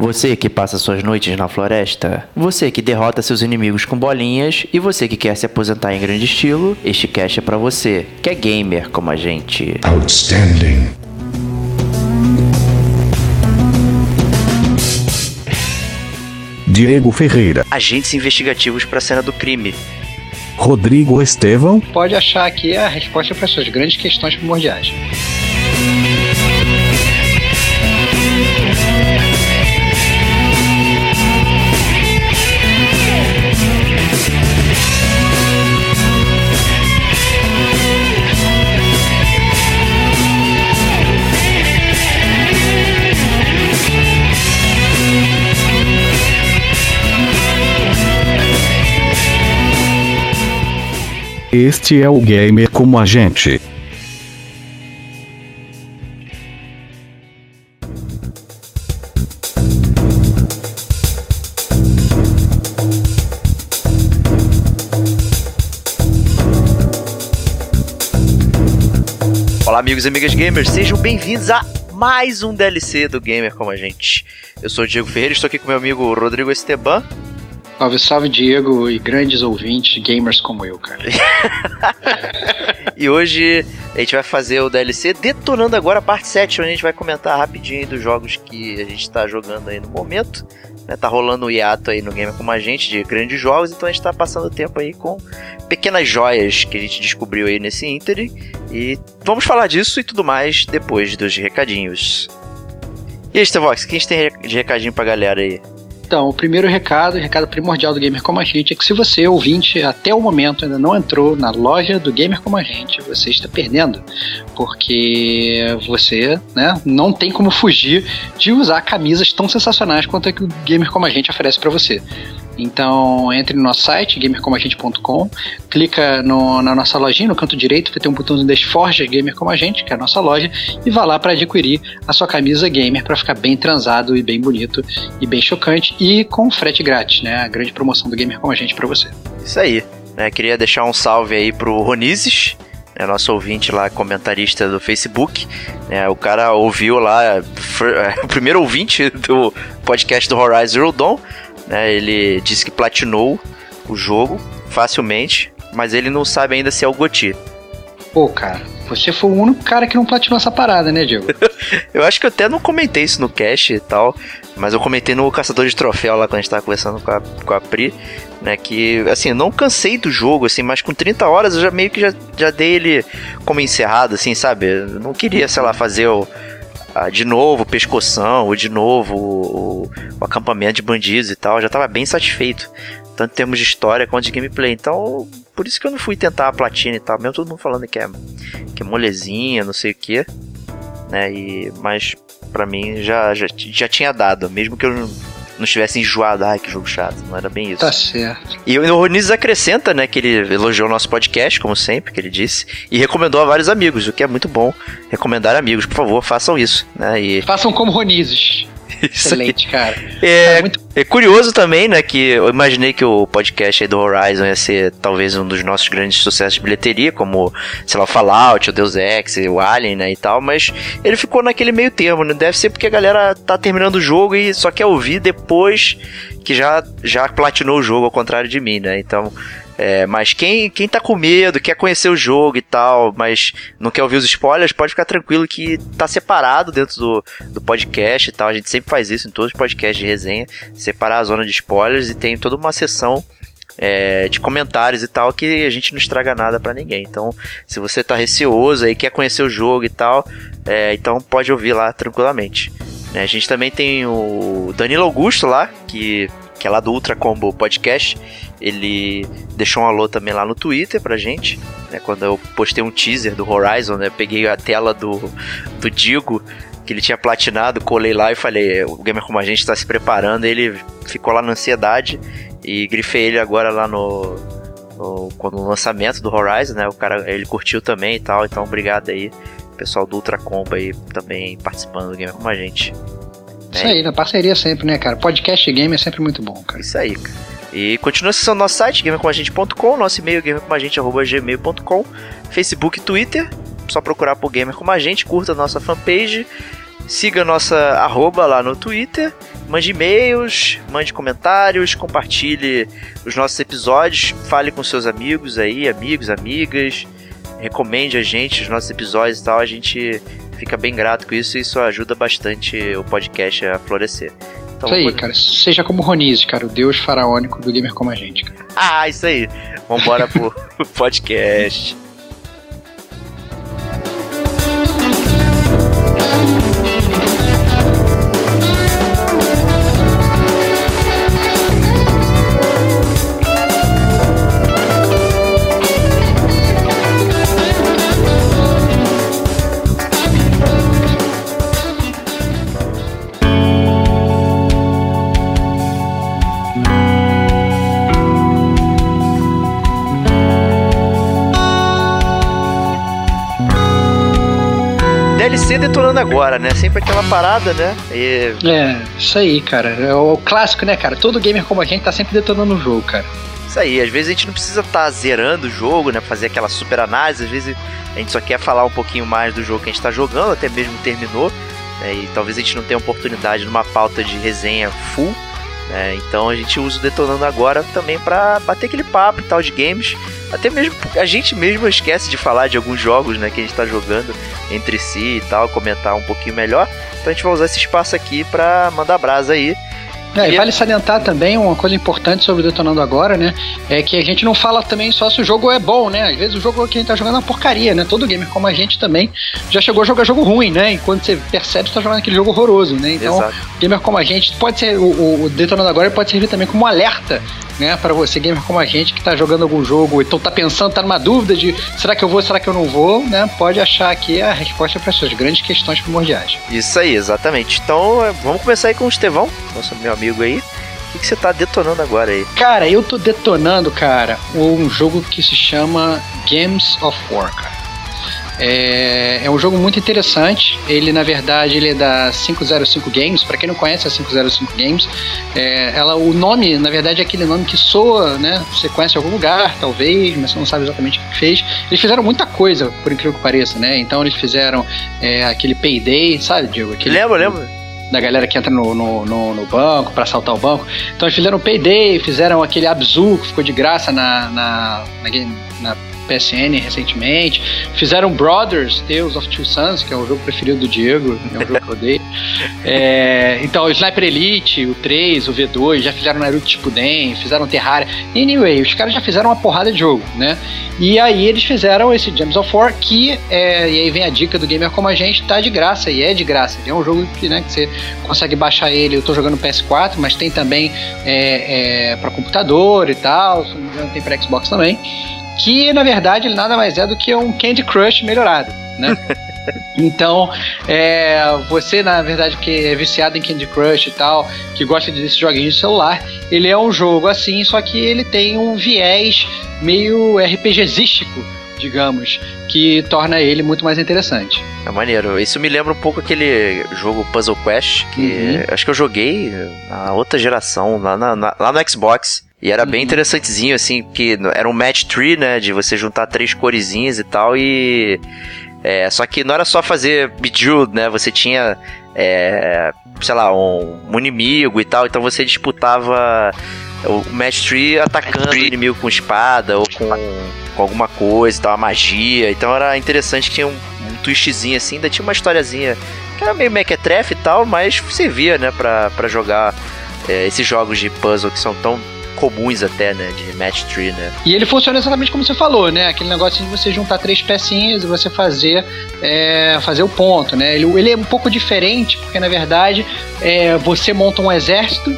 Você que passa suas noites na floresta, você que derrota seus inimigos com bolinhas e você que quer se aposentar em grande estilo, este cast é para você, que é gamer como a gente. Outstanding. Diego Ferreira, Agentes investigativos para a cena do crime. Rodrigo Estevão, Pode achar aqui a resposta para suas grandes questões primordiais. Este é o Gamer como a gente. Olá, amigos e amigas gamers, sejam bem-vindos a mais um DLC do Gamer como a gente. Eu sou o Diego Ferreira, estou aqui com meu amigo Rodrigo Esteban. Salve, salve, Diego e grandes ouvintes, gamers como eu, cara. E hoje a gente vai fazer o DLC Detonando Agora, parte 7, onde a gente vai comentar rapidinho dos jogos que a gente está jogando aí no momento. Né, tá rolando um hiato aí no Gamer Como a Gente de grandes jogos, então a gente tá passando tempo aí com pequenas joias que a gente descobriu aí nesse Inter. E vamos falar disso e tudo mais depois dos recadinhos. E aí, Stevox, o que a gente tem de recadinho pra galera aí? Então, o primeiro recado, o recado primordial do Gamer Como a Gente, é que se você, ouvinte, até o momento ainda não entrou na loja do Gamer Como a Gente, você está perdendo. Porque você né, não tem como fugir de usar camisas tão sensacionais quanto a que o Gamer Como a Gente oferece para você. Então, entre no nosso site, gamercomagente.com, clica no- na nossa lojinha, no canto direito, vai ter um botãozinho das Forjas Gamer Como a Gente, que é a nossa loja, e vá lá para adquirir a sua camisa gamer para ficar bem transado e bem bonito e bem chocante e com frete grátis, né? A grande promoção do Gamer Como a Gente para você. Isso aí. Né? Queria deixar um salve aí pro Ronizes, né? nosso ouvinte lá, comentarista do Facebook. né? O cara ouviu lá, o primeiro ouvinte do podcast do Horizon Zero Dawn. Né? Ele disse que platinou o jogo facilmente, mas ele não sabe ainda se é o Goti. Pô, cara, você foi o único cara que não platinou essa parada, né, Diego? Eu acho que eu até não comentei isso no cast e tal, mas eu comentei no Caçador de Troféu lá quando a gente tava conversando com a, com a Pri, né, que, assim, eu não cansei do jogo, assim, mas com 30 horas eu já meio que já, já dei ele como encerrado, assim, sabe? Eu não queria, sei lá, fazer o, a- de novo pescoção, ou de novo o, o- acampamento de bandidos e tal, eu já tava bem satisfeito, tanto em termos de história quanto de gameplay, então por isso que eu não fui tentar a platina e tal, mesmo todo mundo falando que é, que é molezinha, não sei o que, né, e, mas pra mim já, já, já tinha dado, mesmo que eu não, estivesse enjoado, ai que jogo chato, não era bem isso. Tá certo. E o Ronizes acrescenta, né, que ele elogiou o nosso podcast, como sempre, que ele disse, e recomendou a vários amigos, o que é muito bom. Recomendar amigos, por favor, façam isso, né? E Façam como Ronizes. Excelente, cara. É, É muito- é curioso também, né, que eu imaginei que o podcast do Horizon ia ser talvez um dos nossos grandes sucessos de bilheteria, como, sei lá, o Fallout, o Deus Ex, o Alien, né, e tal, mas ele ficou naquele meio termo, né? Deve ser porque a galera tá terminando o jogo e só quer ouvir depois que já, já platinou o jogo, ao contrário de mim, né? Então, é, mas quem, quem tá com medo, quer conhecer o jogo e tal, mas não quer ouvir os spoilers, pode ficar tranquilo que tá separado dentro do, do podcast e tal. A gente sempre faz isso em todos os podcasts de resenha, separar a zona de spoilers e tem toda uma seção é, de comentários e tal que a gente não estraga nada pra ninguém. Então, se você tá receoso aí, quer conhecer o jogo e tal, é, então pode ouvir lá tranquilamente. né? A gente também tem o Danilo Augusto lá, que, que é lá do Ultra Combo Podcast. Ele deixou um alô também lá no Twitter pra gente. Né? Quando eu postei um teaser do Horizon, né? Peguei a tela do, do Digo, que ele tinha platinado, colei lá e falei, o Gamer Como a gente tá se preparando, ele ficou lá na ansiedade e grifei ele agora lá no, no, quando- no lançamento do Horizon, né? O cara, ele curtiu também e tal, então obrigado aí, pessoal do Ultra Combo aí também participando do Gamer Como a gente. Isso aí, na parceria sempre, né, cara? Podcast game é sempre muito bom, cara. Isso aí, cara. E continua acessando nosso site, gamercomagente.com, nosso e-mail gamercomagente.gmail.com, Facebook e Twitter, só procurar por Gamer Como a Gente, curta a nossa fanpage, Siga nossa arroba lá no Twitter. Mande e-mails, mande comentários, compartilhe os nossos episódios, fale com seus amigos aí, amigos, amigas, recomende a gente os nossos episódios e tal. A gente fica bem grato com isso e isso ajuda bastante o podcast a florescer. Então, isso aí, pode... cara. Seja como Ronise, cara, o deus faraônico do gamer como a gente, cara. Ah, isso aí. Vambora pro podcast. Agora, né? Sempre aquela parada, né? E... É, isso aí, cara. É o clássico, né, cara? Todo gamer como a gente tá sempre detonando o jogo, cara. Isso aí, às vezes a gente não precisa estar tá zerando o jogo, né? Fazer aquela super análise, às vezes a gente só quer falar um pouquinho mais do jogo que a gente tá jogando, até mesmo terminou. Né? E talvez a gente não tenha oportunidade numa pauta de resenha full. Né? Então a gente usa o Detonando agora também para bater aquele papo e tal de games até mesmo a gente mesmo esquece de falar de alguns jogos, né, que a gente tá jogando entre si e tal, comentar um pouquinho melhor. Então a gente vai usar esse espaço aqui para mandar brasa aí. É, e vale salientar também uma coisa importante sobre o Detonando Agora, né? É que a gente não fala também só se o jogo é bom, né? Às vezes o jogo que a gente tá jogando é uma porcaria, né? Todo gamer como a gente também já chegou a jogar jogo ruim, né? E quando você percebe, você tá jogando aquele jogo horroroso, né? Então, Exato. gamer como a gente pode ser. O, o Detonando Agora pode servir também como um alerta né, para você gamer como a gente que tá jogando algum jogo, então tá pensando, tá numa dúvida de será que eu vou, será que eu não vou, né? Pode achar aqui a resposta para suas grandes questões primordiais. Isso aí, exatamente. Então, é, vamos começar aí com o Estevão, nosso meu amigo aí. O que, você tá detonando agora aí? Cara, eu tô detonando, cara, um jogo que se chama Games of War, cara. É, é um jogo muito interessante. Ele, na verdade, ele é da 505 Games. Para quem não conhece a 505 Games, é, ela, o nome, na verdade, é aquele nome que soa, né? Você conhece em algum lugar, talvez, mas você não sabe exatamente o que fez. Eles fizeram muita coisa, por incrível que pareça, né? Então eles fizeram é, aquele Payday, sabe, Diego? Aquele, lembro, lembro da galera que entra no, no, no, no banco para assaltar o banco. Então eles fizeram o Payday, fizeram aquele Abzu que ficou de graça na, na, na, na PSN recentemente. Fizeram Brothers, Tales of Two Sons, que é o jogo preferido do Diego, é um jogo que eu odeio. É, então, o Sniper Elite, o 3, o V2, já fizeram Naruto Shippuden, fizeram Terraria. Anyway, os caras já fizeram uma porrada de jogo, né? E aí eles fizeram esse Gems of War, que, é, e aí vem a dica do gamer como a gente, tá de graça, e é de graça. é um jogo que, né, que você consegue baixar ele, eu tô jogando PS4, mas tem também é, é, para computador e tal, se não me engano tem para Xbox também que na verdade ele nada mais é do que um Candy Crush melhorado, né? Então, é, você, na verdade, que é viciado em Candy Crush e tal, que gosta desses joguinhos de celular, ele é um jogo assim, só que ele tem um viés meio RPGístico, digamos, que torna ele muito mais interessante. É maneiro. Isso me lembra um pouco aquele jogo Puzzle Quest, que uhum. acho que eu joguei na outra geração, lá, na, na, lá no Xbox. E era uhum. bem interessantezinho, assim, que era um match tree, né? De você juntar três coresinhas e tal, e. É, só que não era só fazer Bejeweled, né? Você tinha, é, sei lá, um, um, inimigo e tal, então você disputava o match tree atacando o inimigo com espada ou com, com alguma coisa e tal, a magia. Então era interessante que tinha um, um twistzinho assim, ainda tinha uma historiazinha que era meio mequetrefe e tal, mas servia, né, pra, pra jogar é, esses jogos de puzzle que são tão comuns até, né? De match tree, né? E ele funciona exatamente como você falou, né? Aquele negócio de você juntar três pecinhas e você fazer, é, fazer o ponto, né? Ele, ele é um pouco diferente, porque na verdade é, você monta um exército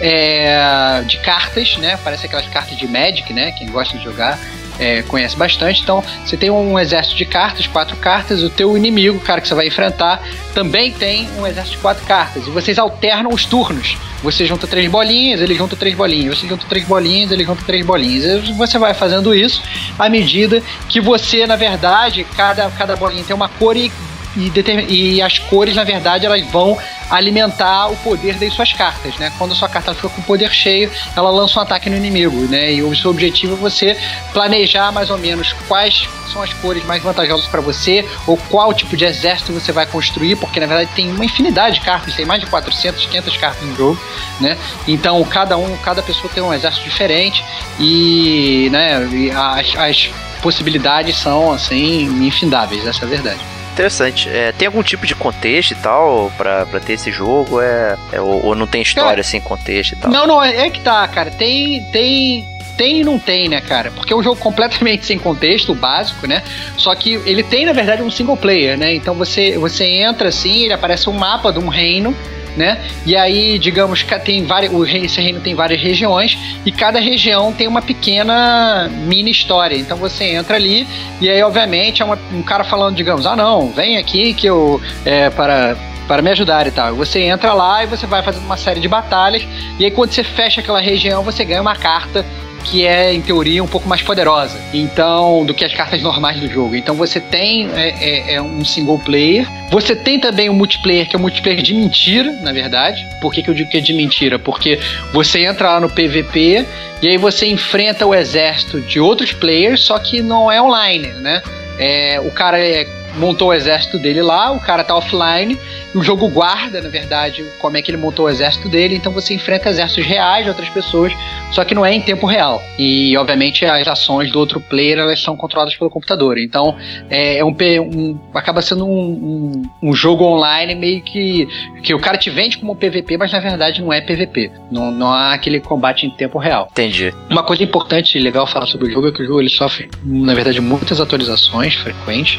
é, de cartas, né? Parece aquelas cartas de Magic, né? Quem gosta de jogar é, conhece bastante. Então, você tem um exército de cartas, quatro cartas. O teu inimigo, o cara que você vai enfrentar, também tem um exército de quatro cartas. E vocês alternam os turnos. Você junta três bolinhas, ele junta três bolinhas. Você junta três bolinhas, ele junta três bolinhas. E você vai fazendo isso à medida que você, na verdade, cada, cada bolinha tem uma cor e e, e, as cores, na verdade, elas vão alimentar o poder das suas cartas, né? Quando a sua carta fica com poder cheio, ela lança um ataque no inimigo, né? E o seu objetivo é você planejar mais ou menos quais são as cores mais vantajosas para você ou qual tipo de exército você vai construir, porque na verdade tem uma infinidade de cartas, tem mais de 400, 500 cartas no jogo, né? Então cada um, cada pessoa tem um exército diferente e, né, as, as possibilidades são assim infindáveis, essa é a verdade interessante. É, tem algum tipo de contexto e tal pra, pra ter esse jogo? É, é ou, ou, não tem história cara, assim, contexto e tal? Não, não, é, é que tá, cara. Tem. tem tem e não tem, né, cara? Porque é um jogo completamente sem contexto, básico, né? Só que ele tem, na verdade, um single player, né? Então você, você entra assim, ele aparece um mapa de um reino né? E aí, digamos que tem várias, o reino, esse reino tem várias regiões e cada região tem uma pequena mini história. Então você entra ali e aí, obviamente, é uma, um cara falando, digamos, ah não, vem aqui que eu é, para para me ajudar e tal. Você entra lá e você vai fazendo uma série de batalhas e aí quando você fecha aquela região você ganha uma carta que é, em teoria, um pouco mais poderosa. Então, do que as cartas normais do jogo. Então você tem é, é, é um single player. Você tem também um multiplayer, que é um multiplayer de mentira, na verdade. Por que, que eu digo que é de mentira? Porque você entra lá no PVP e aí você enfrenta o exército de outros players, só que não é online, né? É, o cara é montou o exército dele lá, o cara tá offline, e o jogo guarda, na verdade, como é que ele montou o exército dele, então você enfrenta exércitos reais de outras pessoas, só que não é em tempo real. E, obviamente, as ações do outro player, elas são controladas pelo computador. Então, é, é um, um, acaba sendo um, um, um, jogo online meio que, que o cara te vende como PVP, mas na verdade não é PVP. Não, não há aquele combate em tempo real. Entendi. Uma coisa importante e legal falar sobre o jogo é que o jogo ele sofre, na verdade, muitas atualizações frequentes,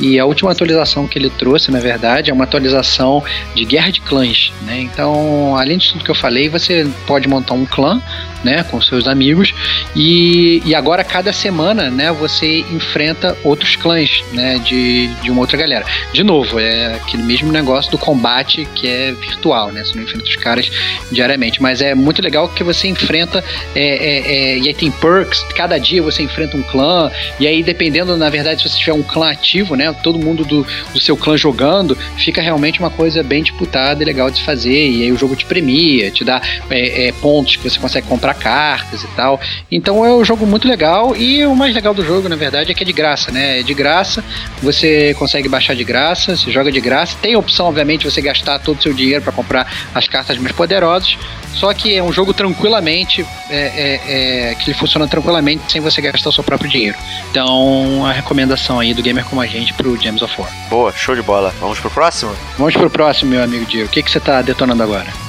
e e a última atualização que ele trouxe, na verdade, é uma atualização de guerra de clãs. Né? Então, além de tudo que eu falei, você pode montar um clã né, com seus amigos. E, e agora cada semana, né, você enfrenta outros clãs, né, de, de uma outra galera. De novo, é aquele mesmo negócio do combate que é virtual, né, você não enfrenta os caras diariamente, mas é muito legal que você enfrenta é, é, é, e aí tem perks, cada dia você enfrenta um clã. E aí dependendo, na verdade, se você tiver um clã ativo, né, todo mundo do, do seu clã jogando, fica realmente uma coisa bem disputada e legal de se fazer. E aí o jogo te premia, te dá é, é, pontos que você consegue comprar comprar cartas e tal. Então é um jogo muito legal e o mais legal do jogo, na verdade, é que é de graça, né? É de graça, você consegue baixar de graça, você joga de graça. Tem a opção, obviamente, de você gastar todo o seu dinheiro para comprar as cartas mais poderosas. Só que é um jogo tranquilamente, é, é, é, que ele funciona tranquilamente sem você gastar o seu próprio dinheiro. Então, a recomendação aí do gamer como a gente pro James of War. Boa, show de bola. Vamos pro próximo? Vamos pro próximo, meu amigo Diego. O que, que você tá detonando agora?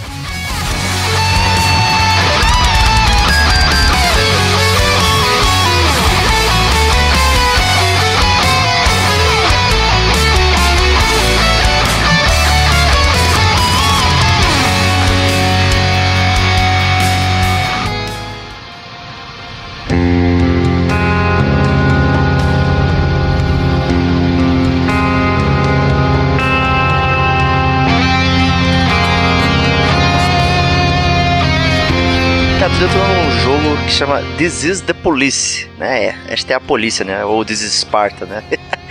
Chama This is the Police, né? É, esta é a polícia, né? Ou This is Sparta, né?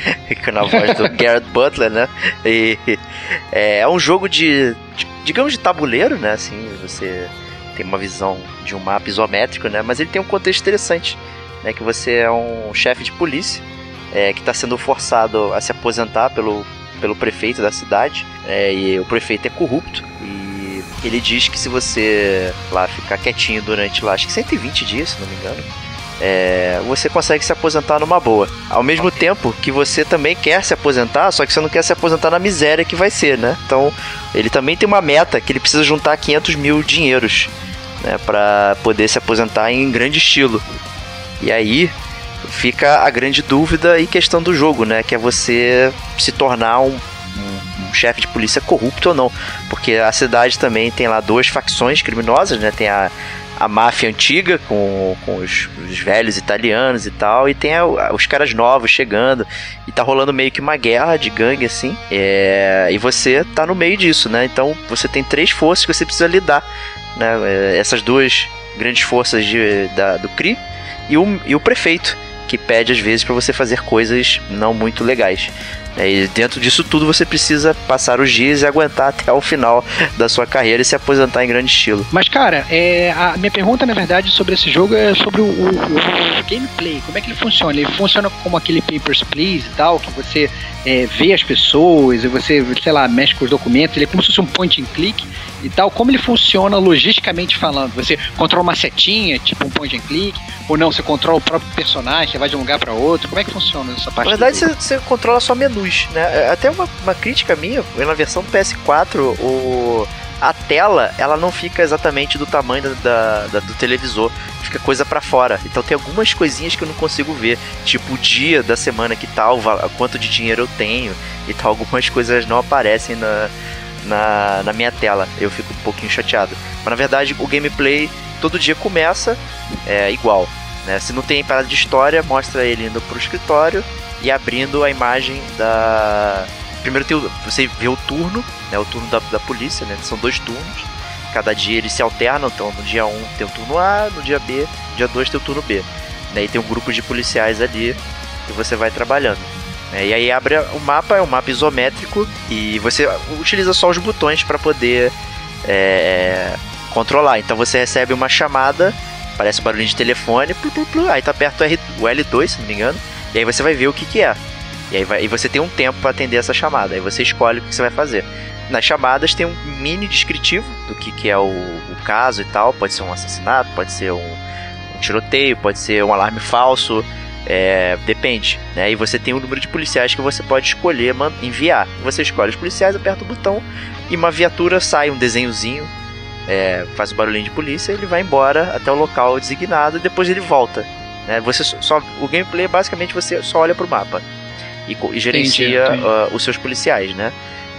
Na voz do Garrett Butler, né? E é, é um jogo de, de, digamos, de tabuleiro, né? Assim, você tem uma visão de um mapa isométrico, né? Mas ele tem um contexto interessante, né? Que você é um chefe de polícia é, que está sendo forçado a se aposentar pelo, pelo prefeito da cidade, é, e o prefeito é corrupto, e ele diz que se você lá ficar quietinho durante lá, acho que 120 dias, se não me engano, é, você consegue se aposentar numa boa. Ao mesmo okay. tempo que você também quer se aposentar, só que você não quer se aposentar na miséria que vai ser, né? Então, ele também tem uma meta que ele precisa juntar 500 mil dinheiros, né? Para poder se aposentar em grande estilo. E aí fica a grande dúvida e questão do jogo, né? Que é você se tornar um um chefe de polícia corrupto ou não. Porque a cidade também tem lá duas facções criminosas, né? Tem a, a máfia antiga com, com os, os, velhos italianos e tal, e tem a, os caras novos chegando, e tá rolando meio que uma guerra de gangue assim, é, e você tá no meio disso, né? Então você tem três forças que você precisa lidar, né? É, essas duas grandes forças de, da, do CRI e o, e o prefeito, que pede às vezes para você fazer coisas não muito legais. E dentro disso tudo você precisa passar os dias e aguentar até o final da sua carreira e se aposentar em grande estilo. Mas, cara, é, a minha pergunta, na verdade, sobre esse jogo é sobre o, o, o gameplay. Como é que ele funciona? Ele funciona como aquele Papers, Please e tal, que você é, vê as pessoas e você, sei lá, mexe com os documentos. Ele é como se fosse um point and click e tal. Como ele funciona logisticamente falando? Você controla uma setinha, tipo um point and click, ou não? Você controla o próprio personagem, você vai de um lugar para outro? Como é que funciona essa parte? Na verdade, você, você, controla só menus, né? É, até uma, uma crítica minha, na versão do PS4, o a tela ela não fica exatamente do tamanho da, da do televisor, fica coisa para fora. Então tem algumas coisinhas que eu não consigo ver, tipo o dia da semana que tal, quanto de dinheiro eu tenho e tal. Algumas coisas não aparecem na, na, na minha tela. Eu fico um pouquinho chateado. Mas na verdade o gameplay todo dia começa é, igual. Né? Se não tem parada de história, mostra ele indo pro escritório e abrindo a imagem da primeiro tem o, você vê o turno, né? O turno da, da polícia, né? São dois turnos. Cada dia eles se alternam, então no dia 1 um tem o turno A, no dia B, no dia 2 tem o turno B. Né, e tem um grupo de policiais ali que você vai trabalhando. Né, e aí abre o mapa, é um mapa isométrico e você utiliza só os botões para poder é, controlar. Então você recebe uma chamada, parece um barulhinho de telefone, plu, plu, plu, aí tá perto o L2, se não me engano, e aí você vai ver o que, que é. E aí vai, e você tem um tempo para atender essa chamada. Aí você escolhe o que você vai fazer. Nas chamadas tem um mini descritivo do que, que é o, o caso e tal. Pode ser um assassinato, pode ser um, um tiroteio, pode ser um alarme falso. É, depende, né? E você tem um número de policiais que você pode escolher enviar. Você escolhe os policiais, aperta o botão e uma viatura sai, um desenhozinho, é, faz o um barulhinho de polícia, ele vai embora até o local designado e depois ele volta. Né? Você só, o gameplay basicamente você só olha pro mapa e, e gerencia entendi, entendi. Uh, os seus policiais, né?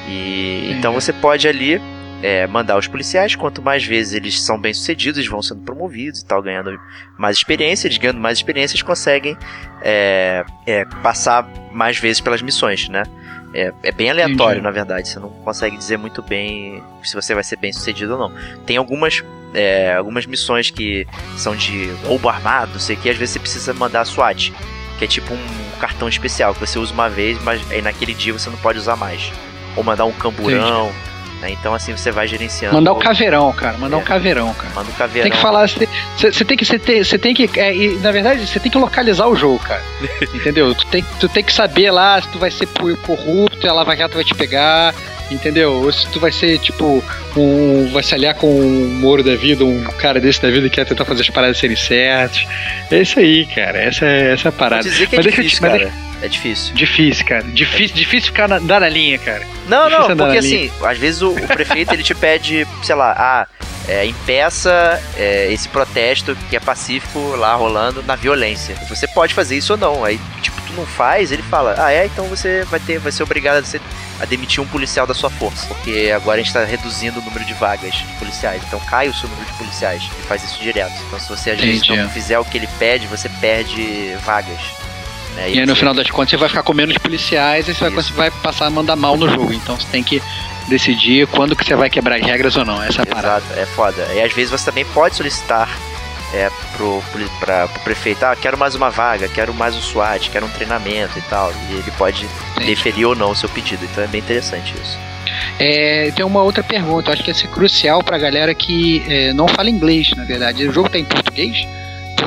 E então você pode ali é, mandar os policiais, quanto mais vezes eles são bem sucedidos, vão sendo promovidos e tal, ganhando mais experiência, eles ganhando mais experiência, eles conseguem é, é, passar mais vezes pelas missões, né? É, é bem aleatório, Entendi. na verdade. Você não consegue dizer muito bem se você vai ser bem sucedido ou não. Tem algumas, é, algumas missões que são de roubo armado, não sei o que, às vezes você precisa mandar a SWAT que é tipo um cartão especial que você usa uma vez, mas aí naquele dia você não pode usar mais. Ou mandar um camburão. Né? Então assim você vai gerenciando. Mandar o caveirão, cara. Mandar é. um caveirão, cara. Manda um caveirão. Tem que falar, você, você tem que, você tem, que, é, e, na verdade, você tem que localizar o jogo, cara. Entendeu? Tu tem, tu tem que saber lá se tu vai ser corrupto, a Lava Jato vai te pegar, entendeu? Ou se tu vai ser, tipo, um. Vai se aliar com um Moro da vida, um cara desse da vida que quer tentar fazer as paradas serem certas. É isso aí, cara. Essa é, essa é a parada. Vou dizer que é mas difícil, deixa, cara. Mas, é difícil. Difícil, cara. Difícil, é. difícil ficar na, na linha, cara. Não, difícil não, porque assim, às vezes o, o prefeito ele te pede, sei lá, ah, é, impeça é, esse protesto que é pacífico lá rolando na violência. Você pode fazer isso ou não. Aí, tipo, não faz, ele fala, ah, é, então você vai ter, vai ser obrigado a ser a demitir um policial da sua força, porque agora a gente está reduzindo o número de vagas de policiais, então cai o seu número de policiais e faz isso direto. Então se você às vezes não fizer o que ele pede, você perde vagas. Né? E, aí no final das contas você vai ficar com menos policiais e você vai, você vai, passar a mandar mal no jogo, então você tem que decidir quando que você vai quebrar as regras ou não, essa é a parada. Exato, é foda. E às vezes você também pode solicitar é, pro, pra, pro prefeito, ah, quero mais uma vaga, quero mais um SWAT, quero um treinamento e tal. E ele pode deferir ou não o seu pedido. Então é bem interessante isso. É, tem uma outra pergunta, eu acho que é crucial pra galera que é, não fala inglês, na verdade. O jogo tá em português?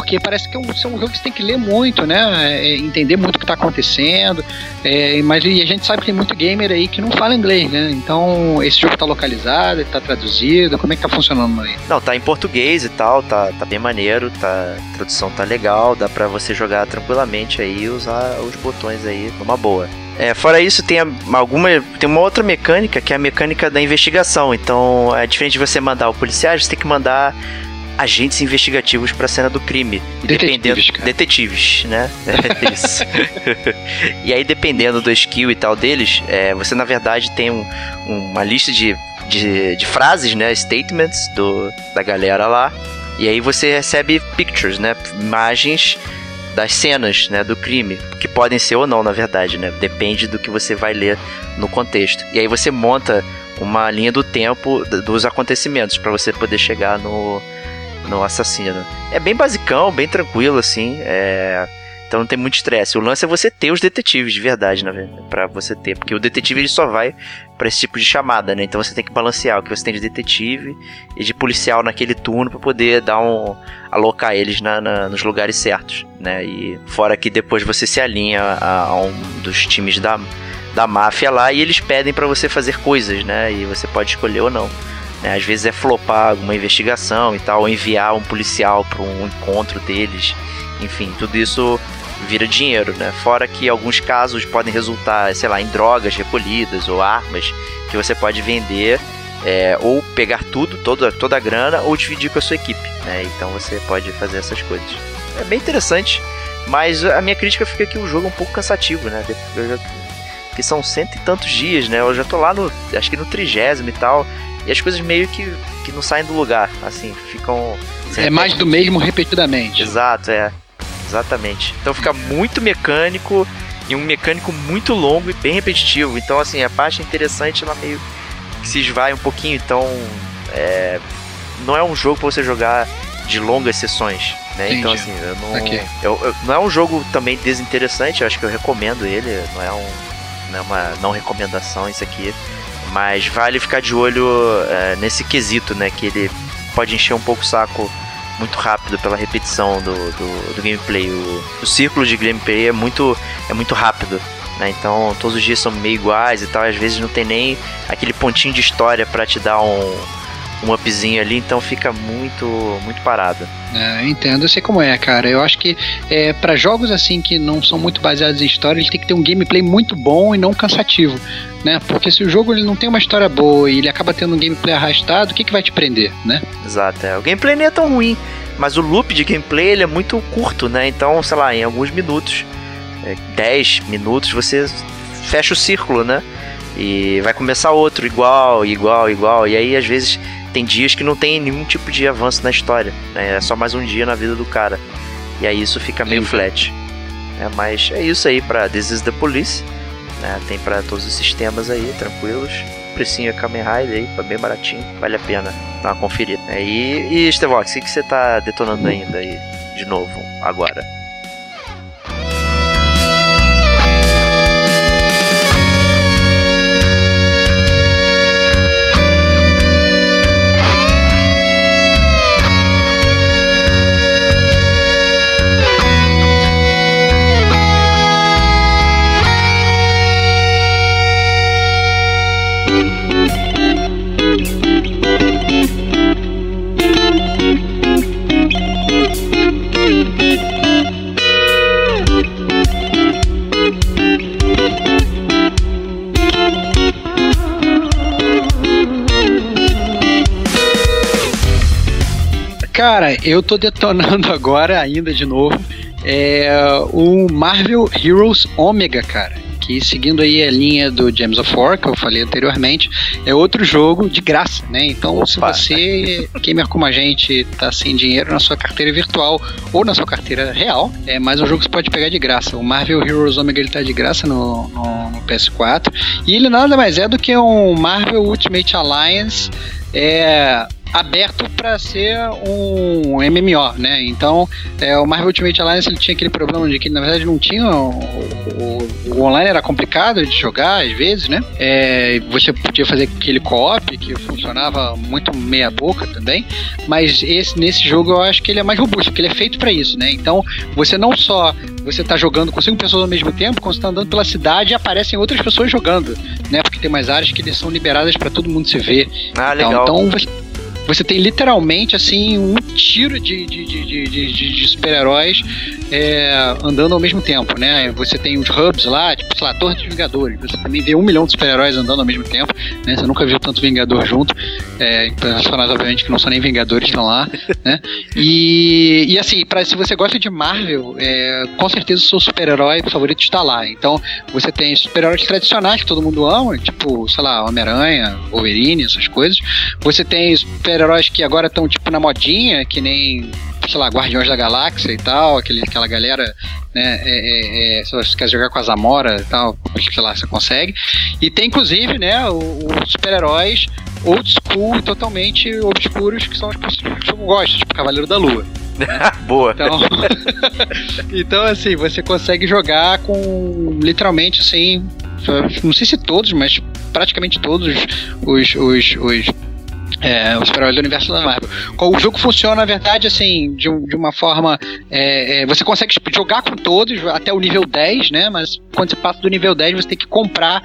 Porque parece que é um, é um jogo que você tem que ler muito, né? É, entender muito o que está acontecendo. É, mas a gente sabe que tem muito gamer aí que não fala inglês, né? Então, esse jogo está localizado, está traduzido, como é que tá funcionando aí? Não, tá em português e tal, tá, tá bem maneiro, tá, a tradução tá legal, dá para você jogar tranquilamente aí e usar os botões aí numa boa. É, fora isso, tem alguma. Tem uma outra mecânica que é a mecânica da investigação. Então, é diferente de você mandar o policial, você tem que mandar agentes investigativos para a cena do crime. Detetives, dependendo, detetives, né? É isso. e aí, dependendo do skill e tal deles, é, você na verdade tem um, uma lista de, de, de, frases, né? Statements do, da galera lá. E aí você recebe pictures, né? Imagens das cenas, né, do crime, que podem ser ou não, na verdade, né? Depende do que você vai ler no contexto. E aí você monta uma linha do tempo dos acontecimentos para você poder chegar no no assassino. É bem basicão, bem tranquilo, assim. É... Então não tem muito estresse. O lance é você ter os detetives de verdade, verdade, para você ter, porque o detetive ele só vai para esse tipo de chamada, né? Então você tem que balancear o que você tem de detetive e de policial naquele turno para poder dar um alocar eles na, na, nos lugares certos, né? E fora que depois você se alinha a, a um dos times da da máfia lá e eles pedem para você fazer coisas, né? E você pode escolher ou não. Né? Às vezes é flopar alguma investigação e tal, ou enviar um policial para um encontro deles. Enfim, tudo isso vira dinheiro, né? Fora que alguns casos podem resultar, sei lá, em drogas recolhidas ou armas que você pode vender é, ou pegar tudo, toda, toda a grana, ou dividir com a sua equipe, né? Então você pode fazer essas coisas. É bem interessante, mas a minha crítica fica que o jogo é um pouco cansativo, né? Eu já, que são cento e tantos dias, né? Eu já tô lá no, acho que no trigésimo e tal, e as coisas meio que, que não saem do lugar, assim, ficam... É mais do mesmo repetidamente. Exato, é. Exatamente. Então fica muito mecânico e um mecânico muito longo e bem repetitivo. Então, assim, a parte interessante ela meio que se esvai um pouquinho. Então, é, não é um jogo para você jogar de longas sessões. Né? Então, assim, eu não, eu, eu, não é um jogo também desinteressante. Eu acho que eu recomendo ele. Não é, um, não é uma não recomendação isso aqui. Mas vale ficar de olho é, nesse quesito, né? Que ele pode encher um pouco o saco muito rápido pela repetição do, do, do gameplay. O, o, círculo de gameplay é muito, é muito rápido. Né? Então todos os dias são meio iguais e tal. Às vezes não tem nem aquele pontinho de história para te dar um, um upzinho ali, então fica muito muito parado. É, eu entendo, eu sei como é, cara. Eu acho que é, para jogos assim que não são muito baseados em história, ele tem que ter um gameplay muito bom e não cansativo, né? Porque se o jogo ele não tem uma história boa e ele acaba tendo um gameplay arrastado, o que, que vai te prender, né? Exato, é. O gameplay nem é tão ruim, mas o loop de gameplay ele é muito curto, né? Então, sei lá, em alguns minutos, é, 10 minutos, você fecha o círculo, né? E vai começar outro igual, igual, igual. E aí, às vezes, tem dias que não tem nenhum tipo de avanço na história, né? É só mais um dia na vida do cara. E aí isso fica meio Sim. flat. É, mas é isso aí pra This is the Police. Né? Tem para todos os sistemas aí, tranquilos. precinho é Kamen Rider aí, foi bem baratinho, vale a pena dar uma conferida. É, e, e Stevox, o que você tá detonando ainda aí de novo agora? Eu tô detonando agora, ainda de novo, é o Marvel Heroes Omega, cara. Que seguindo aí a linha do James of War, que eu falei anteriormente, é outro jogo de graça, né? Então, Opa. se você, gamer como a gente, tá sem dinheiro na sua carteira virtual ou na sua carteira real, é mais um jogo que você pode pegar de graça. O Marvel Heroes Omega ele tá de graça no, no, no PS4. E ele nada mais é do que um Marvel Ultimate Alliance. É, aberto para ser um MMO, né? Então, é, o Marvel Ultimate Alliance ele tinha aquele problema de que na verdade não tinha o, o, o online era complicado de jogar às vezes, né? É, você podia fazer aquele co-op que funcionava muito meia boca também, mas esse nesse jogo eu acho que ele é mais robusto, porque ele é feito para isso, né? Então, você não só você tá jogando com cinco pessoas ao mesmo tempo, quando você tá andando pela cidade aparecem outras pessoas jogando, né? Porque tem mais áreas que eles são liberadas para todo mundo se ver. Ah, então, legal. Então, você tem literalmente assim um tiro de, de, de, de, de super-heróis é, andando ao mesmo tempo, né? Você tem os hubs lá, tipo, sei lá, Torre dos Vingadores. Você também vê um milhão de super-heróis andando ao mesmo tempo, né? Você nunca viu tanto Vingador junto. É, personagens, obviamente, que não são nem Vingadores estão lá, né? E, e assim, pra, se você gosta de Marvel, é, com certeza o seu super-herói favorito está lá. Então, você tem super-heróis tradicionais que todo mundo ama, tipo, sei lá, Homem-Aranha, Wolverine, essas coisas. Você tem super-heróis que agora estão, tipo, na modinha, que nem sei lá, Guardiões da Galáxia e tal, aquele, aquela galera, né, é, é, é, se você quer jogar com a Zamora e tal, sei lá, você consegue. E tem inclusive, né, os super-heróis old school totalmente obscuros, que são os que eu gosto, tipo Cavaleiro da Lua. Boa. Então, então, assim, você consegue jogar com literalmente assim. Não sei se todos, mas praticamente todos os, os, os é, os heróis do universo da Marvel. O jogo funciona, na verdade, assim, de, de uma forma. É, é, você consegue jogar com todos até o nível 10, né? Mas quando você passa do nível 10, você tem que comprar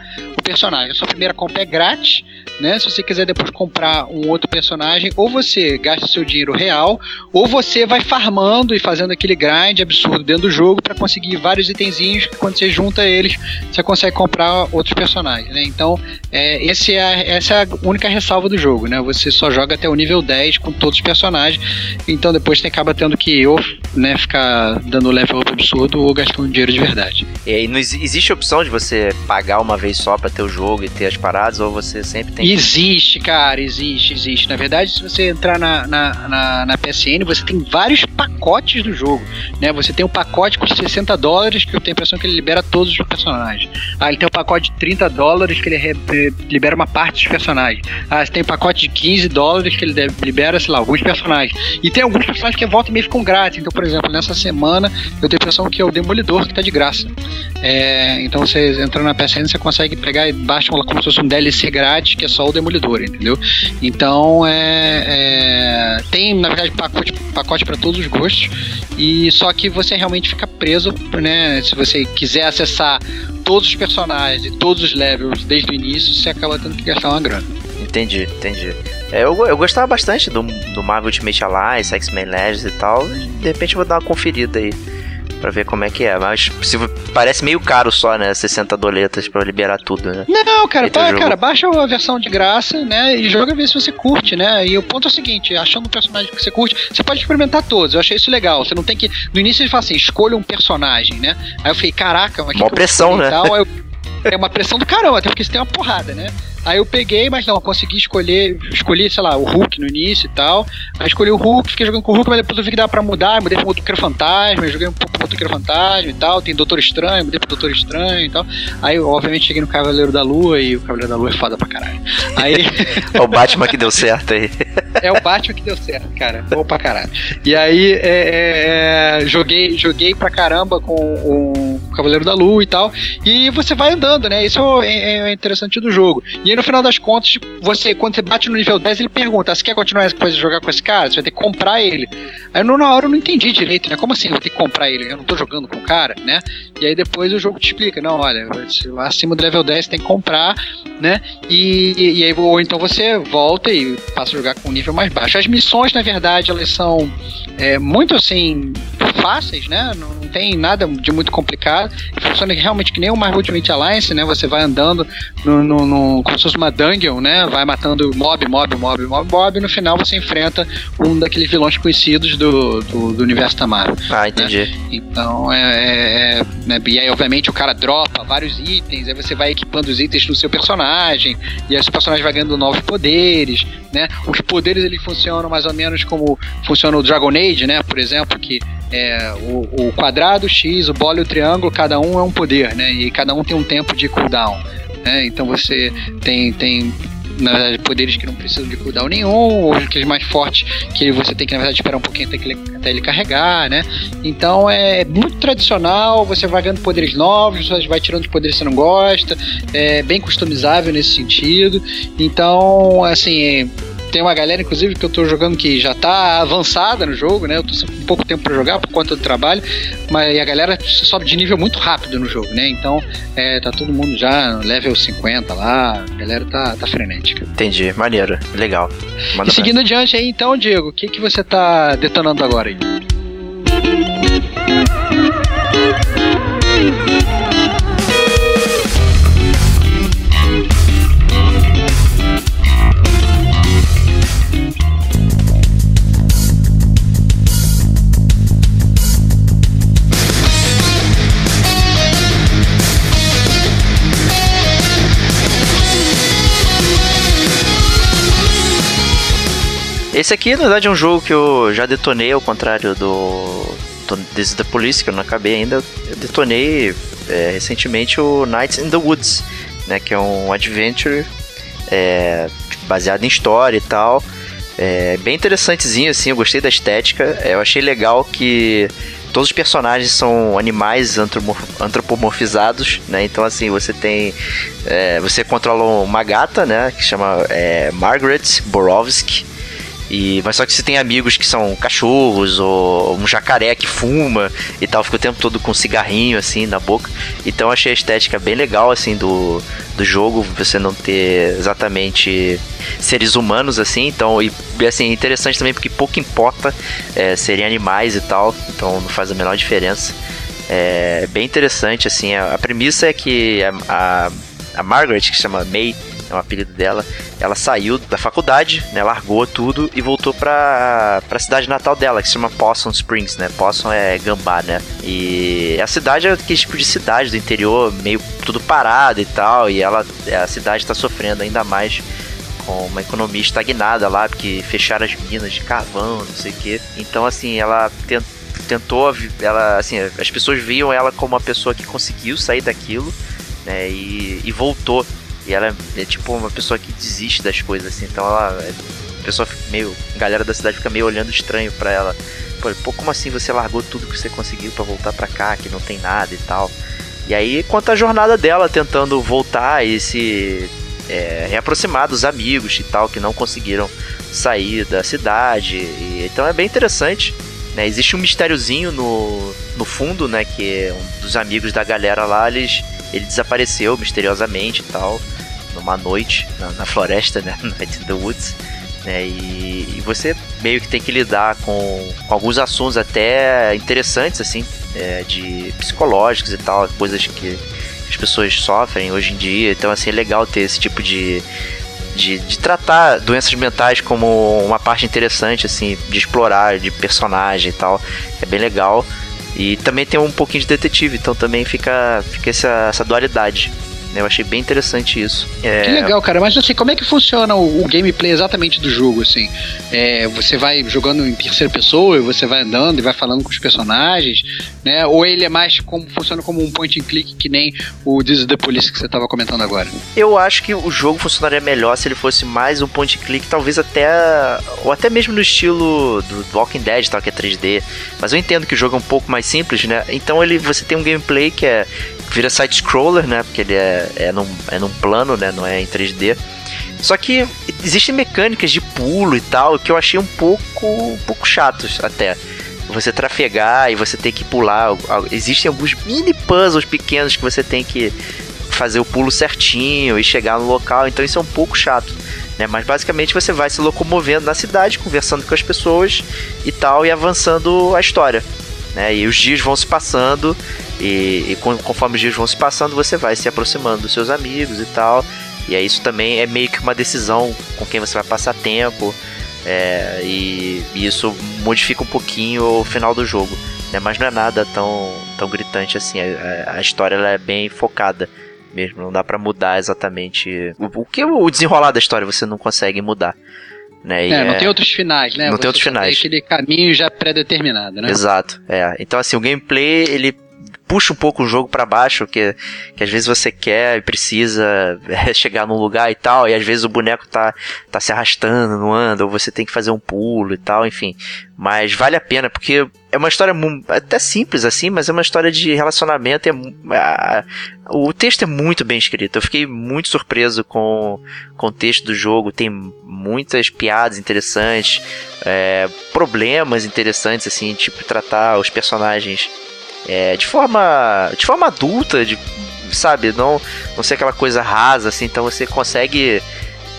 personagem. A sua primeira compra é grátis, né? Se você quiser depois comprar um outro personagem, ou você gasta seu dinheiro real, ou você vai farmando e fazendo aquele grind absurdo dentro do jogo para conseguir vários itenzinhos que quando você junta eles, você consegue comprar outros personagens, né? Então, é, esse é, essa é a única ressalva do jogo, né? Você só joga até o nível 10 com todos os personagens, então depois você acaba tendo que ou né, ficar dando level absurdo ou gastando dinheiro de verdade. E aí, não existe opção de você pagar uma vez só para ter o jogo e ter as paradas, ou você sempre tem Existe, cara, existe, existe. Na verdade, se você entrar na, na, na, na, PSN, você tem vários pacotes do jogo. Né? Você tem um pacote com 60 dólares, que eu tenho a impressão que ele libera todos os personagens. Ah, ele tem um pacote de 30 dólares, que ele libera uma parte dos personagens. Ah, você tem um pacote de 15 dólares, que ele libera, sei lá, alguns personagens. E tem alguns personagens que volta e meio ficam grátis. Então, por exemplo, nessa semana, eu tenho a impressão que é o Demolidor, que tá de graça. É, então, você entrando na PSN, você consegue pegar e baixa como se fosse um DLC grátis, que é só o Demolidor, entendeu? Então é, é tem na verdade pacote pacote para todos os gostos e só que você realmente fica preso, né? Se você quiser acessar todos os personagens e todos os levels desde o início, você acaba tendo que gastar uma grana. Entendi, entendi. É, eu, eu gostava bastante do, do Marvel Ultimate Alliance, X-Men Legends e tal. De repente eu vou dar uma conferida aí pra ver como é que é. Mas se, parece meio caro só, né? 60 doletas pra liberar tudo, né? Não, cara, pá, cara, baixa a versão de graça, né? E joga ver se você curte, né? E o ponto é o seguinte: achando um personagem que você curte, você pode experimentar todos. Eu achei isso legal. Você não tem que. No início ele fala assim: escolha um personagem, né? Aí eu falei, caraca, mas que Uma pressão, né? Tal, eu, é uma pressão do caramba, até porque você tem uma porrada, né? Aí eu peguei, mas não, consegui escolher, escolhi, sei lá, o Hulk no início e tal. Aí escolhi o Hulk, fiquei jogando com o Hulk, mas depois eu vi que dava pra mudar, mudei pro Motoqueiro Fantasma, joguei um Motoqueiro Fantasma e tal. Tem Doutor Estranho, mudei pro Doutor Estranho e tal. Aí, obviamente, cheguei no Cavaleiro da Lua e o Cavaleiro da Lua é foda pra caralho. Aí. é o Batman que deu certo aí. é o Batman que deu certo, cara. Bom pra caralho. E aí, é, é, é, joguei, joguei pra caramba com o Cavaleiro da Lua e tal. E você vai andando, né? Isso é, é interessante do jogo. E aí, no final das contas, você, quando você bate no nível 10, ele pergunta: você quer continuar a jogar com esse cara? Você vai ter que comprar ele. Aí na hora eu não entendi direito, né? Como assim eu vou ter que comprar ele? Eu não tô jogando com o cara, né? E aí depois o jogo te explica: não, olha, acima do level 10 tem que comprar, né? E, e aí, ou então você volta e passa a jogar com um nível mais baixo. As missões, na verdade, elas são é, muito assim fáceis, né? Não, não tem nada de muito complicado. Funciona realmente que nem o Marvel Ultimate Alliance, né? Você vai andando no, no, no, como se fosse uma dungeon, né? Vai matando mob, mob, mob, mob, mob, e no final você enfrenta um daqueles vilões conhecidos do, do, do universo da Marvel. Ah, entendi. Né? Então, é, é, é? E aí, obviamente, o cara dropa vários itens, aí você vai equipando os itens no seu personagem, e aí o seu personagem vai ganhando novos poderes, né? Os poderes, eles funcionam mais ou menos como funciona o Dragon Age, né? Por exemplo, que é, o, o, quadrado, o X, o bola e o triângulo, cada um é um poder, né? E cada um tem um tempo de cooldown. Né? Então você tem, tem na verdade, poderes que não precisam de cooldown nenhum, ou aqueles mais fortes que você tem que, na verdade, esperar um pouquinho até, ele, até ele carregar, né? Então é muito tradicional, você vai ganhando poderes novos, você vai tirando os poderes que você não gosta, é bem customizável nesse sentido. Então, assim, tem uma galera, inclusive, que eu tô jogando que já tá avançada no jogo, né? Eu tô com pouco tempo para jogar por conta do trabalho, mas a galera sobe de nível muito rápido no jogo, né? Então, é, tá todo mundo já no level 50 lá, a galera tá, tá frenética. Entendi, maneiro, legal. Manda e seguindo adiante aí, então, Diego, o que, que você tá detonando agora aí? Esse aqui, na verdade, é um jogo que eu já detonei, ao contrário do, do This the Police, que eu não acabei ainda. Eu detonei é, recentemente o Nights in the Woods, né? Que é um adventure é, baseado em história e tal. É bem interessantezinho, assim, eu gostei da estética. É, eu achei legal que todos os personagens são animais antropomorfizados, né? Então, assim, você tem. É, você controla uma gata, né? Que chama é, Margaret Borowski e, mas só que você tem amigos que são cachorros, ou um jacaré que fuma e tal, fica o tempo todo com um cigarrinho assim na boca. Então achei a estética bem legal assim do, do jogo, você não ter exatamente seres humanos assim, então e assim, interessante também porque pouco importa é, serem animais e tal, então não faz a menor diferença. É bem interessante assim, a, a premissa é que a, a, a Margaret, que se chama May, é o apelido dela, ela saiu da faculdade, né, largou tudo e voltou pra, pra cidade natal dela, que se chama Possum Springs, né? Possum é gambá, né? E a cidade é aquele tipo de cidade do interior, meio tudo parado e tal, e ela, a cidade tá sofrendo ainda mais com uma economia estagnada lá, porque fecharam as minas de carvão, não sei o quê. Então, assim, ela tentou, ela, assim, as pessoas viam ela como uma pessoa que conseguiu sair daquilo, né, e, e voltou e ela é, é tipo uma pessoa que desiste das coisas, assim. Então ela. É, a pessoa fica meio. A galera da cidade fica meio olhando estranho pra ela. Pô, como assim você largou tudo que você conseguiu para voltar pra cá, que não tem nada e tal? E aí conta a jornada dela tentando voltar e se é, reaproximar dos amigos e tal, que não conseguiram sair da cidade. E, então é bem interessante. Né? Existe um mistériozinho no, no fundo, né? Que um dos amigos da galera lá, eles, ele desapareceu misteriosamente e tal numa noite na, na floresta, né? Night in the Woods. Né? E, e, você meio que tem que lidar com, com alguns assuntos até interessantes, assim, é, de psicológicos e tal, coisas que as pessoas sofrem hoje em dia. Então, assim, é legal ter esse tipo de, de, de, tratar doenças mentais como uma parte interessante, assim, de explorar, de personagem e tal. É bem legal. E também tem um pouquinho de detetive, então também fica, fica essa, essa dualidade. Eu achei bem interessante isso. É... Que legal, cara. Mas assim, como é que funciona o, o gameplay exatamente do jogo, assim? É, você vai jogando em terceira pessoa você vai andando e vai falando com os personagens, né? Ou ele é mais como funciona como um point and click que nem o This is the Police que você estava comentando agora? Eu acho que o jogo funcionaria melhor se ele fosse mais um point and click, talvez até ou até mesmo no estilo do Walking Dead, tal, que é 3D. Mas eu entendo que o jogo é um pouco mais simples, né? Então ele você tem um gameplay que é vira side-scroller, né? Porque ele é, é, num, é num plano, né? Não é em 3D. Só que existem mecânicas de pulo e tal que eu achei um pouco, um pouco chatos até. Você trafegar e você tem que pular. Existem alguns mini puzzles pequenos que você tem que fazer o pulo certinho e chegar no local. Então isso é um pouco chato. Né? Mas basicamente você vai se locomovendo na cidade, conversando com as pessoas e tal, e avançando a história. Né? E os dias vão se passando e, e, conforme os dias vão se passando, você vai se aproximando dos seus amigos e tal. E aí isso também é meio que uma decisão com quem você vai passar tempo. É, e, e, isso modifica um pouquinho o final do jogo. Né? Mas não é nada tão, tão gritante assim. A, a história ela é bem focada mesmo. Não dá para mudar exatamente. O, o que o desenrolar da história você não consegue mudar. Né? É, não é... tem outros finais, né? Não você tem outros finais. Tem aquele caminho já pré-determinado, né? Exato. É. Então, assim, o gameplay ele puxa um pouco o jogo para baixo, que, que às vezes você quer e precisa chegar num lugar e tal, e às vezes o boneco tá, tá se arrastando, não anda, ou você tem que fazer um pulo e tal, enfim. Mas vale a pena, porque é uma história até simples assim, mas é uma história de relacionamento. É, a, o texto é muito bem escrito. Eu fiquei muito surpreso com, com o texto do jogo. Tem muitas piadas interessantes, é, problemas interessantes, assim, tipo, tratar os personagens é, de forma de forma adulta, de, sabe, não não ser aquela coisa rasa assim, então você consegue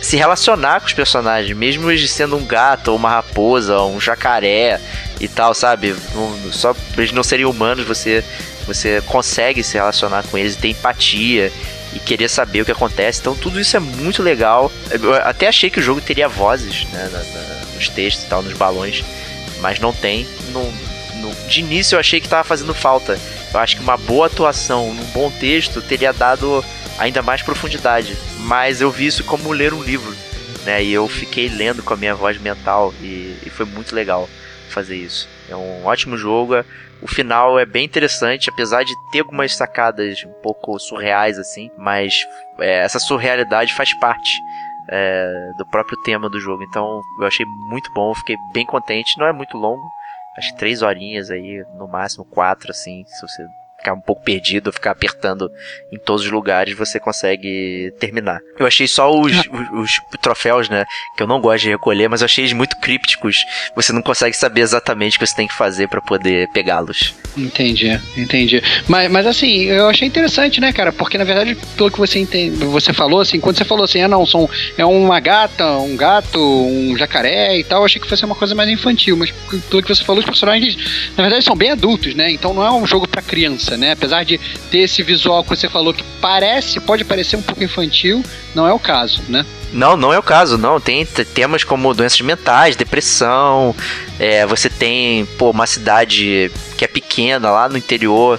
se relacionar com os personagens, mesmo eles sendo um gato, ou uma raposa, ou um jacaré e tal, sabe? Um, só eles não serem humanos, você você consegue se relacionar com eles ter empatia e querer saber o que acontece. Então tudo isso é muito legal. Eu até achei que o jogo teria vozes né, na, na, nos textos e tal, nos balões, mas não tem. Não, no, de início eu achei que estava fazendo falta. Eu acho que uma boa atuação, num bom texto, teria dado ainda mais profundidade. Mas eu vi isso como ler um livro, né? E eu fiquei lendo com a minha voz mental e, e foi muito legal fazer isso. É um ótimo jogo. O final é bem interessante, apesar de ter algumas sacadas um pouco surreais assim, mas é, essa surrealidade faz parte é, do próprio tema do jogo. Então eu achei muito bom, fiquei bem contente. Não é muito longo, acho que três horinhas aí, no máximo quatro, assim, se você ficar um pouco perdido, ficar apertando em todos os lugares, você consegue terminar. Eu achei só os, os, os, troféus, né? Que eu não gosto de recolher, mas eu achei eles muito crípticos. Você não consegue saber exatamente o que você tem que fazer para poder pegá-los. Entendi, entendi. Mas, mas assim, eu achei interessante, né, cara? Porque na verdade, pelo que você entende, você falou, assim, quando você falou assim, ah, não, são, é uma gata, um gato, um jacaré e tal, eu achei que fosse uma coisa mais infantil. Mas pelo que você falou, os personagens, na verdade, são bem adultos, né? Então não é um jogo para criança né? Apesar de ter esse visual que você falou que parece, pode parecer um pouco infantil, não é o caso, né? Não, não é o caso, não. Tem temas como doenças mentais, depressão. É, você tem, pô, uma cidade que é pequena lá no interior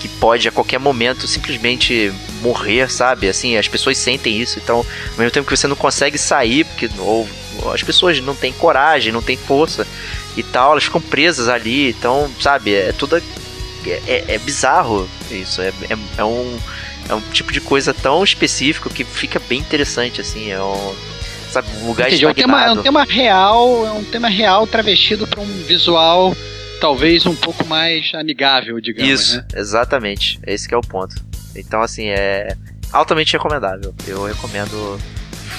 que pode a qualquer momento simplesmente morrer, sabe? Assim, as pessoas sentem isso. Então, ao mesmo tempo que você não consegue sair, porque ou, as pessoas não têm coragem, não têm força e tal, elas ficam presas ali. Então, sabe, é tudo é, é, é bizarro isso. É, é, é, um, é um tipo de coisa tão específico que fica bem interessante, assim. É um. Sabe, um lugar Entendi, é um tema, é um tema real, é um tema real travestido para um visual talvez um pouco mais amigável, digamos. Isso, né? exatamente. Esse é o ponto. Então, assim, é altamente recomendável. Eu recomendo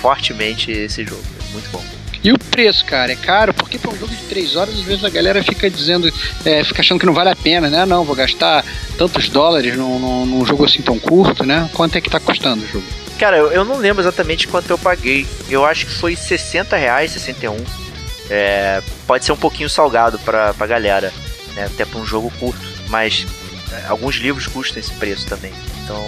fortemente esse jogo. É muito bom. E o preço, cara, é caro, porque para um jogo de 3 horas, às vezes a galera fica dizendo, é, fica achando que não vale a pena, né? Não, vou gastar tantos dólares num, num, num jogo assim tão curto, né? Quanto é que tá custando o jogo? Cara, eu, eu não lembro exatamente quanto eu paguei. Eu acho que foi 60 reais, 61. É, pode ser um pouquinho salgado pra, pra galera, né? Até pra um jogo curto. Mas é, alguns livros custam esse preço também. Então,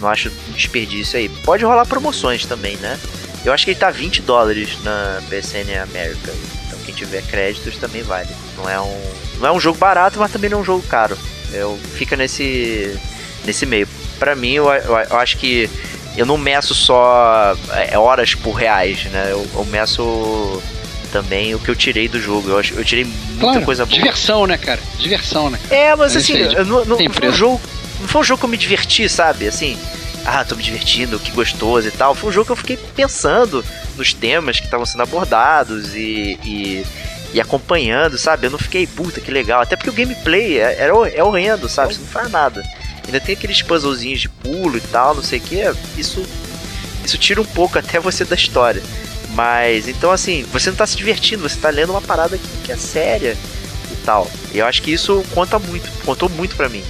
não acho um desperdício aí. Pode rolar promoções também, né? Eu acho que ele tá 20 dólares na PSN América. Então quem tiver créditos também vale. Não é um, não é um jogo barato, mas também não é um jogo caro. Eu fica nesse nesse meio. Para mim, eu, eu, eu, acho que eu não meço só é, horas por reais, né? Eu, eu meço também o que eu tirei do jogo. Eu, eu tirei muita claro, coisa boa. Diversão, né, cara? Diversão, né? É, mas assim, não, não, não foi um jogo. Não foi um jogo que eu me diverti, sabe? Assim, ah, tô me divertindo, que gostoso e tal. Foi um jogo que eu fiquei pensando nos temas que estavam sendo abordados e, e, e, acompanhando, sabe? Eu não fiquei, puta, que legal. Até porque o gameplay é, é, é horrendo, sabe? Você não faz nada. Ainda tem aqueles puzzlezinhos de pulo e tal, não sei o que. Isso, isso tira um pouco até você da história. Mas, então assim, você não tá se divertindo, você tá lendo uma parada que, que é séria e tal. E eu acho que isso conta muito, contou muito para mim.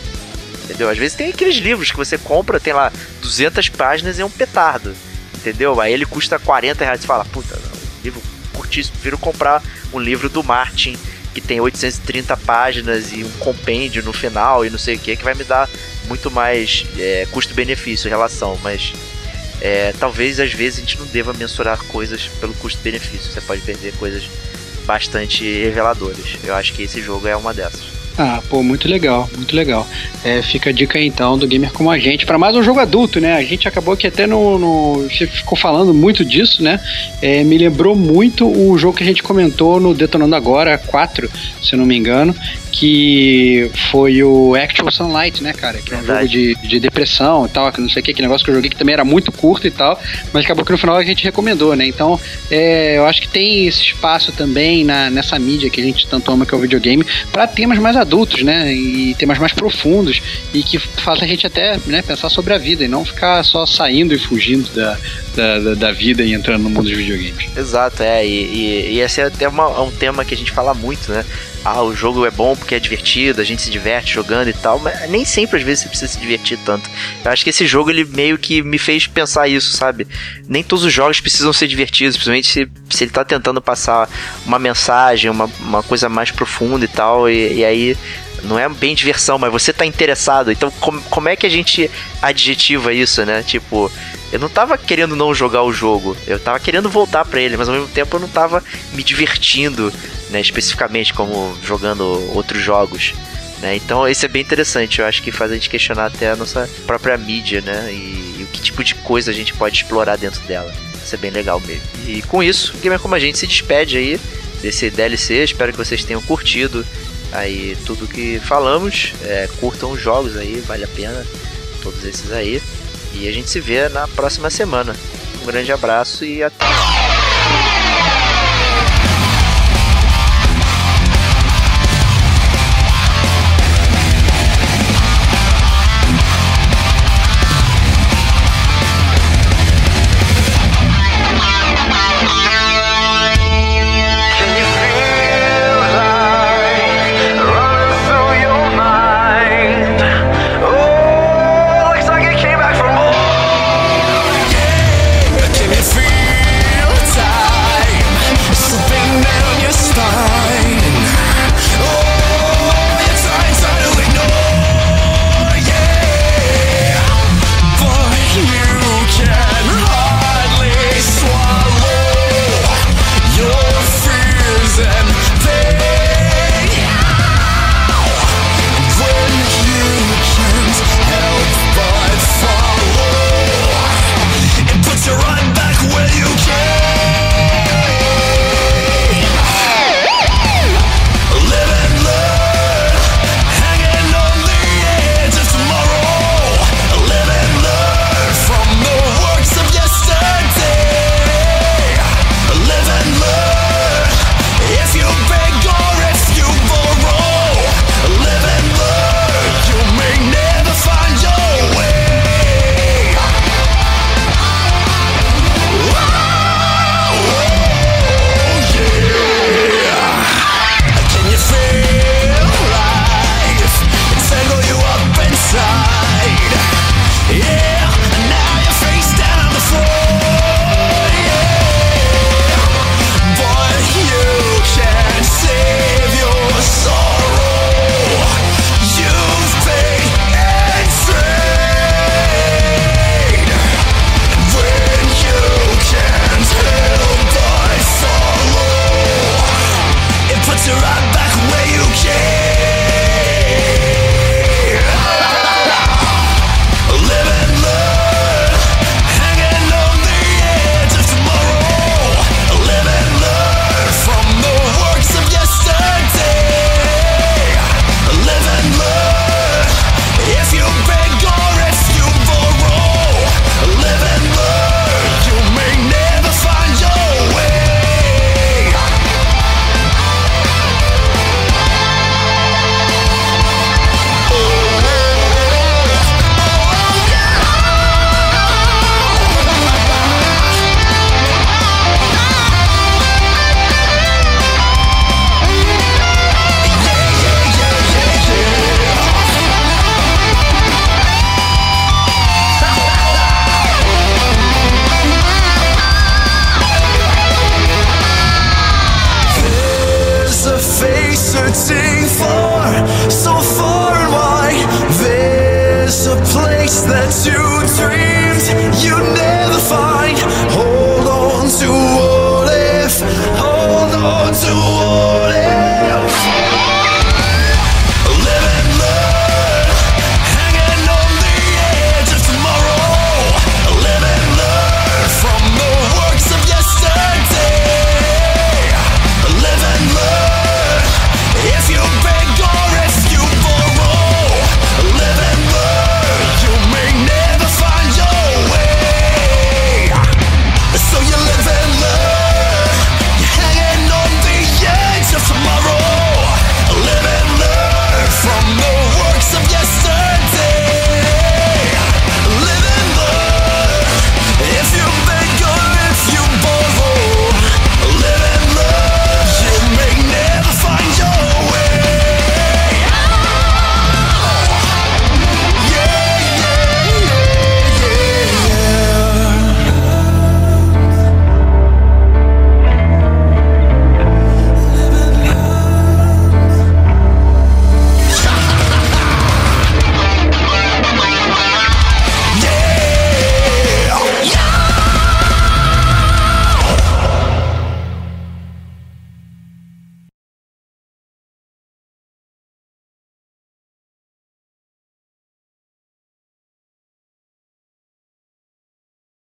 Entendeu? Às vezes tem aqueles livros que você compra, tem lá 200 páginas e é um petardo. Entendeu? Aí ele custa 40 reais. Você fala, puta, não, livro curtíssimo. Prefiro comprar um livro do Martin que tem 830 páginas e um compêndio no final e não sei o que, que vai me dar muito mais é, custo-benefício relação. Mas é, talvez às vezes a gente não deva mensurar coisas pelo custo-benefício. Você pode perder coisas bastante reveladoras. Eu acho que esse jogo é uma dessas. Ah, pô, muito legal, muito legal. É, fica a dica então do Gamer Como a Gente, para mais um jogo adulto, né? A gente acabou que até no. no ficou falando muito disso, né? É, me lembrou muito o jogo que a gente comentou no Detonando Agora 4, se não me engano, que foi o Actual Sunlight, né, cara? Que é um Verdade. jogo de, de depressão e tal, que não sei o que, que negócio que eu joguei que também era muito curto e tal, mas acabou que no final a gente recomendou, né? Então, é, eu acho que tem esse espaço também na, nessa mídia que a gente tanto ama que é o videogame, para temas mais adultos, né? E temas mais profundos e que faz a gente até né, pensar sobre a vida e não ficar só saindo e fugindo da, da, da, vida e entrando no mundo dos videogames. Exato, é. E, e, e esse é até uma, um tema que a gente fala muito, né? Ah, o jogo é bom porque é divertido, a gente se diverte jogando e tal, mas nem sempre às vezes você precisa se divertir tanto. Eu acho que esse jogo ele meio que me fez pensar isso, sabe? Nem todos os jogos precisam ser divertidos, principalmente se, se ele tá tentando passar uma mensagem, uma, uma coisa mais profunda e tal, e, e aí não é bem diversão, mas você tá interessado. Então, com, como é que a gente adjetiva isso, né? Tipo, eu não tava querendo não jogar o jogo, eu tava querendo voltar para ele, mas ao mesmo tempo eu não tava me divertindo, né, especificamente como jogando outros jogos. Né? Então isso é bem interessante, eu acho que faz a gente questionar até a nossa própria mídia, né? E, e o que tipo de coisa a gente pode explorar dentro dela. Isso é bem legal mesmo. E com isso, Gamer Como a Gente se despede aí desse DLC, espero que vocês tenham curtido aí tudo que falamos. É, curtam os jogos aí, vale a pena, todos esses aí. E a gente se vê na próxima semana. grande abraço e até.